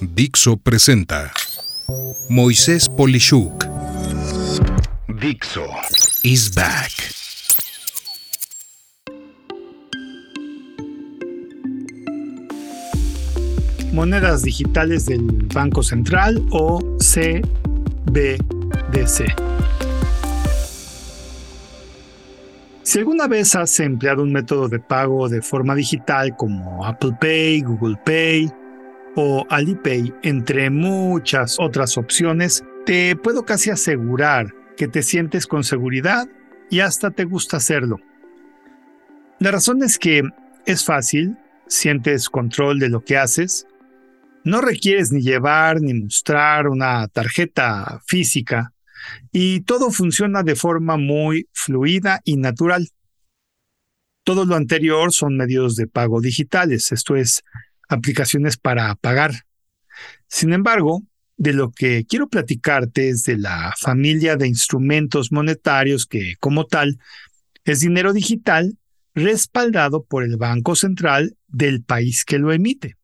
Dixo presenta Moisés Polishuk. Dixo is back. Monedas digitales del Banco Central o CBDC. Si alguna vez has empleado un método de pago de forma digital como Apple Pay, Google Pay o Alipay, entre muchas otras opciones, te puedo casi asegurar que te sientes con seguridad y hasta te gusta hacerlo. La razón es que es fácil, sientes control de lo que haces, no requieres ni llevar ni mostrar una tarjeta física y todo funciona de forma muy fluida y natural. Todo lo anterior son medios de pago digitales, esto es, aplicaciones para pagar. Sin embargo, de lo que quiero platicarte es de la familia de instrumentos monetarios que, como tal, es dinero digital respaldado por el Banco Central del país que lo emite.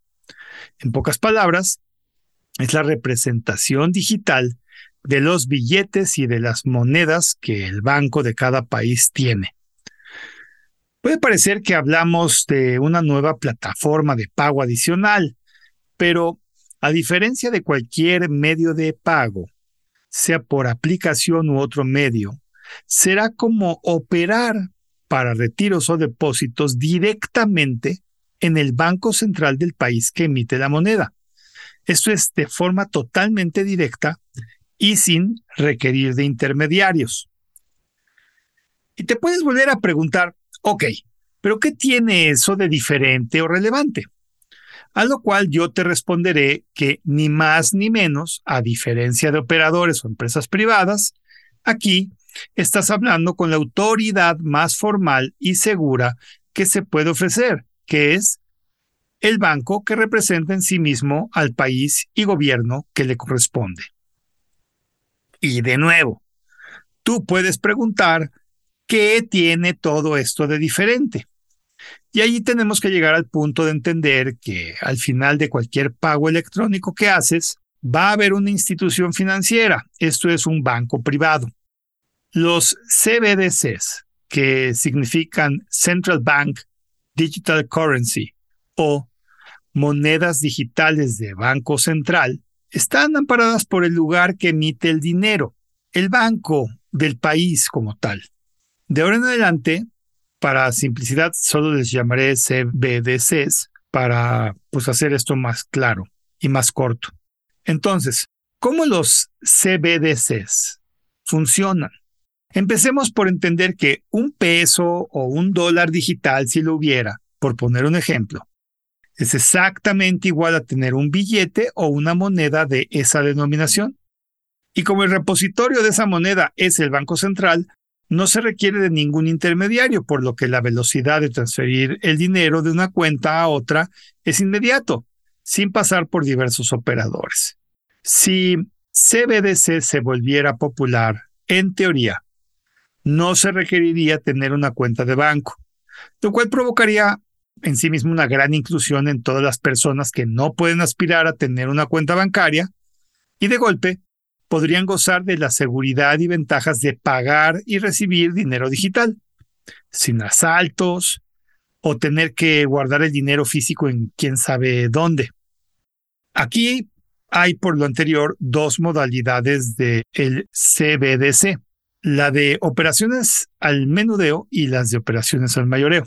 En pocas palabras, es la representación digital de los billetes y de las monedas que el banco de cada país tiene. Puede parecer que hablamos de una nueva plataforma de pago adicional, pero a diferencia de cualquier medio de pago, sea por aplicación u otro medio, será como operar para retiros o depósitos directamente en el Banco Central del país que emite la moneda. Esto es de forma totalmente directa y sin requerir de intermediarios. Y te puedes volver a preguntar, ok, pero ¿qué tiene eso de diferente o relevante? A lo cual yo te responderé que ni más ni menos, a diferencia de operadores o empresas privadas, aquí estás hablando con la autoridad más formal y segura que se puede ofrecer, que es el banco que representa en sí mismo al país y gobierno que le corresponde. Y de nuevo, tú puedes preguntar, ¿qué tiene todo esto de diferente? Y allí tenemos que llegar al punto de entender que al final de cualquier pago electrónico que haces, va a haber una institución financiera, esto es un banco privado. Los CBDCs, que significan Central Bank Digital Currency o monedas digitales de Banco Central, están amparadas por el lugar que emite el dinero, el banco del país como tal. De ahora en adelante, para simplicidad, solo les llamaré CBDCs para pues, hacer esto más claro y más corto. Entonces, ¿cómo los CBDCs funcionan? Empecemos por entender que un peso o un dólar digital, si lo hubiera, por poner un ejemplo, es exactamente igual a tener un billete o una moneda de esa denominación. Y como el repositorio de esa moneda es el Banco Central, no se requiere de ningún intermediario, por lo que la velocidad de transferir el dinero de una cuenta a otra es inmediato, sin pasar por diversos operadores. Si CBDC se volviera popular, en teoría, no se requeriría tener una cuenta de banco, lo cual provocaría en sí mismo una gran inclusión en todas las personas que no pueden aspirar a tener una cuenta bancaria y de golpe podrían gozar de la seguridad y ventajas de pagar y recibir dinero digital, sin asaltos o tener que guardar el dinero físico en quién sabe dónde. Aquí hay por lo anterior dos modalidades de el CBDC la de operaciones al menudeo y las de operaciones al mayoreo.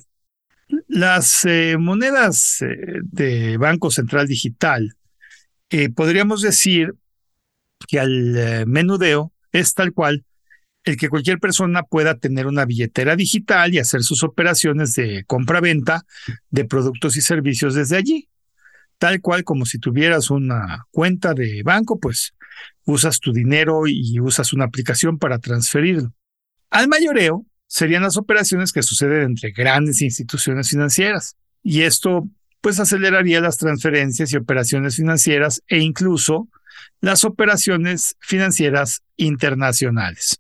Las eh, monedas eh, de Banco Central Digital, eh, podríamos decir que al menudeo es tal cual el que cualquier persona pueda tener una billetera digital y hacer sus operaciones de compra-venta de productos y servicios desde allí. Tal cual como si tuvieras una cuenta de banco, pues usas tu dinero y usas una aplicación para transferirlo. Al mayoreo serían las operaciones que suceden entre grandes instituciones financieras y esto pues aceleraría las transferencias y operaciones financieras e incluso las operaciones financieras internacionales.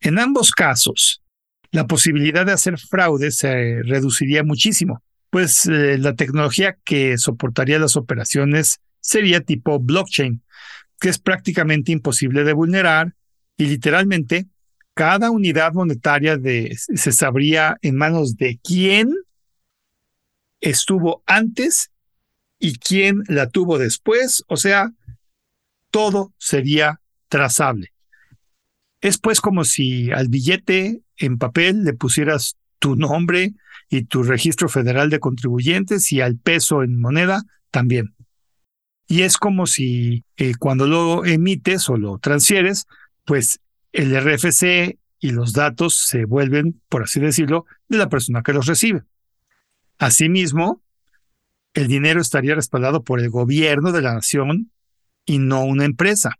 En ambos casos, la posibilidad de hacer fraude se reduciría muchísimo, pues eh, la tecnología que soportaría las operaciones sería tipo blockchain, que es prácticamente imposible de vulnerar y literalmente cada unidad monetaria se sabría en manos de quién estuvo antes y quién la tuvo después, o sea, todo sería trazable. Es pues como si al billete en papel le pusieras tu nombre y tu registro federal de contribuyentes y al peso en moneda también. Y es como si eh, cuando lo emites o lo transfieres, pues el RFC y los datos se vuelven, por así decirlo, de la persona que los recibe. Asimismo, el dinero estaría respaldado por el gobierno de la nación y no una empresa.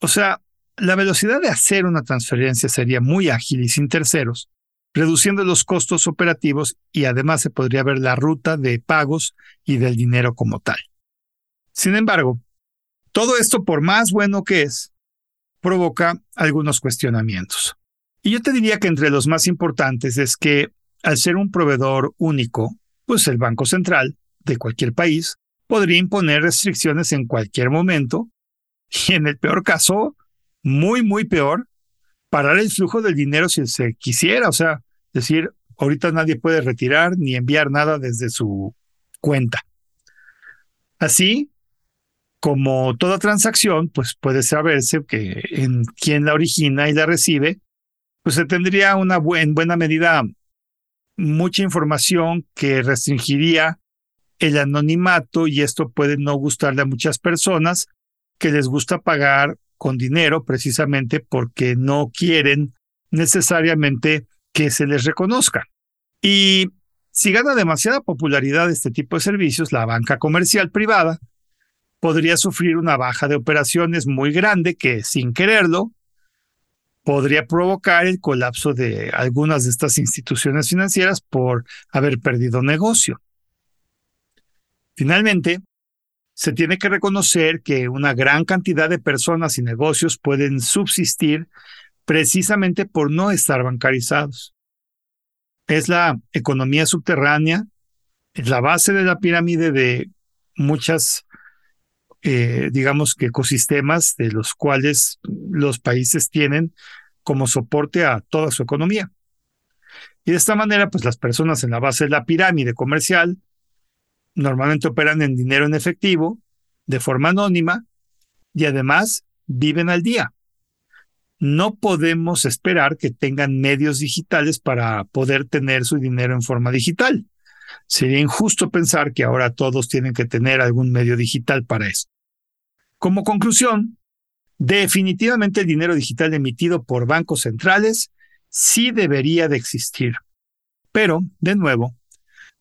O sea, la velocidad de hacer una transferencia sería muy ágil y sin terceros, reduciendo los costos operativos y además se podría ver la ruta de pagos y del dinero como tal. Sin embargo, todo esto, por más bueno que es, provoca algunos cuestionamientos. Y yo te diría que entre los más importantes es que al ser un proveedor único, pues el Banco Central de cualquier país podría imponer restricciones en cualquier momento y en el peor caso, muy, muy peor, parar el flujo del dinero si se quisiera. O sea, decir, ahorita nadie puede retirar ni enviar nada desde su cuenta. Así, como toda transacción, pues puede saberse que en quien la origina y la recibe, pues se tendría una en buena medida mucha información que restringiría el anonimato y esto puede no gustarle a muchas personas que les gusta pagar con dinero precisamente porque no quieren necesariamente que se les reconozca. Y si gana demasiada popularidad este tipo de servicios, la banca comercial privada podría sufrir una baja de operaciones muy grande que, sin quererlo, podría provocar el colapso de algunas de estas instituciones financieras por haber perdido negocio. Finalmente, se tiene que reconocer que una gran cantidad de personas y negocios pueden subsistir precisamente por no estar bancarizados. Es la economía subterránea, es la base de la pirámide de muchas, eh, digamos que ecosistemas de los cuales los países tienen como soporte a toda su economía. Y de esta manera, pues las personas en la base de la pirámide comercial normalmente operan en dinero en efectivo, de forma anónima, y además viven al día. No podemos esperar que tengan medios digitales para poder tener su dinero en forma digital. Sería injusto pensar que ahora todos tienen que tener algún medio digital para eso. Como conclusión, definitivamente el dinero digital emitido por bancos centrales sí debería de existir. Pero, de nuevo,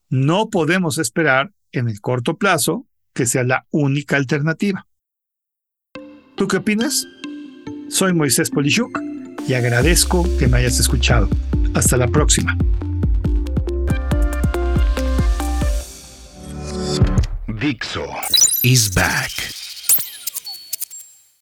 no podemos esperar en el corto plazo que sea la única alternativa. ¿Tú qué opinas? Soy Moisés Polishuk y agradezco que me hayas escuchado. Hasta la próxima. Dixo is back.